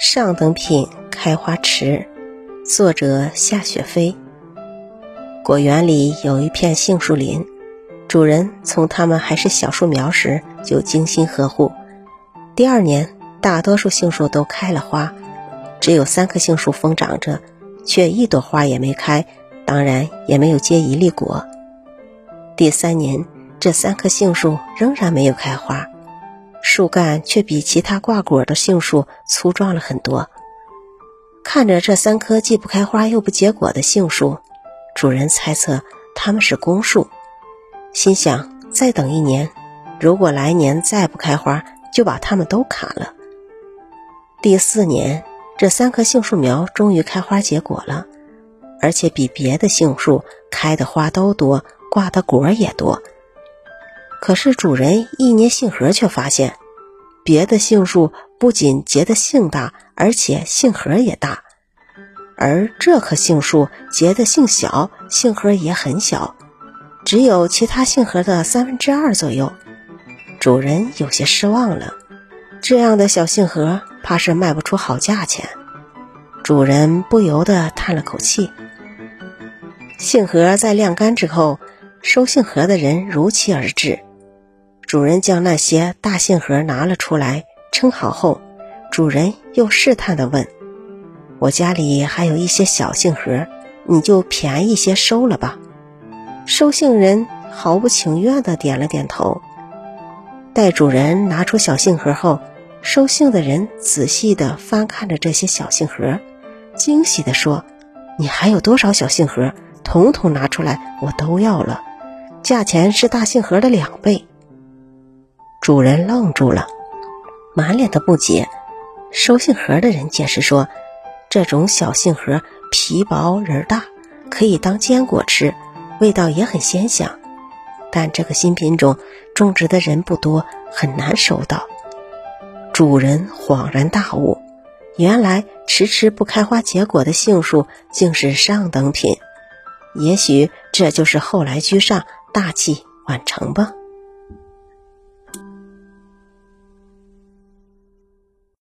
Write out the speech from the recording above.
上等品开花池，作者夏雪飞。果园里有一片杏树林，主人从它们还是小树苗时就精心呵护。第二年，大多数杏树都开了花，只有三棵杏树疯长着，却一朵花也没开，当然也没有结一粒果。第三年，这三棵杏树仍然没有开花。树干却比其他挂果的杏树粗壮了很多。看着这三棵既不开花又不结果的杏树，主人猜测它们是公树，心想再等一年，如果来年再不开花，就把它们都砍了。第四年，这三棵杏树苗终于开花结果了，而且比别的杏树开的花都多，挂的果也多。可是主人一捏杏核，却发现。别的杏树不仅结的杏大，而且杏核也大，而这棵杏树结的杏小，杏核也很小，只有其他杏核的三分之二左右。主人有些失望了，这样的小杏核怕是卖不出好价钱。主人不由得叹了口气。杏核在晾干之后，收杏核的人如期而至。主人将那些大杏核拿了出来，称好后，主人又试探地问：“我家里还有一些小杏核，你就便宜些收了吧。”收杏人毫不情愿地点了点头。待主人拿出小杏核后，收杏的人仔细地翻看着这些小杏核，惊喜地说：“你还有多少小杏核？统统拿出来，我都要了，价钱是大杏核的两倍。”主人愣住了，满脸的不解。收杏核的人解释说：“这种小杏核皮薄仁大，可以当坚果吃，味道也很鲜香。但这个新品种种植的人不多，很难收到。”主人恍然大悟，原来迟迟不开花结果的杏树竟是上等品。也许这就是后来居上，大器晚成吧。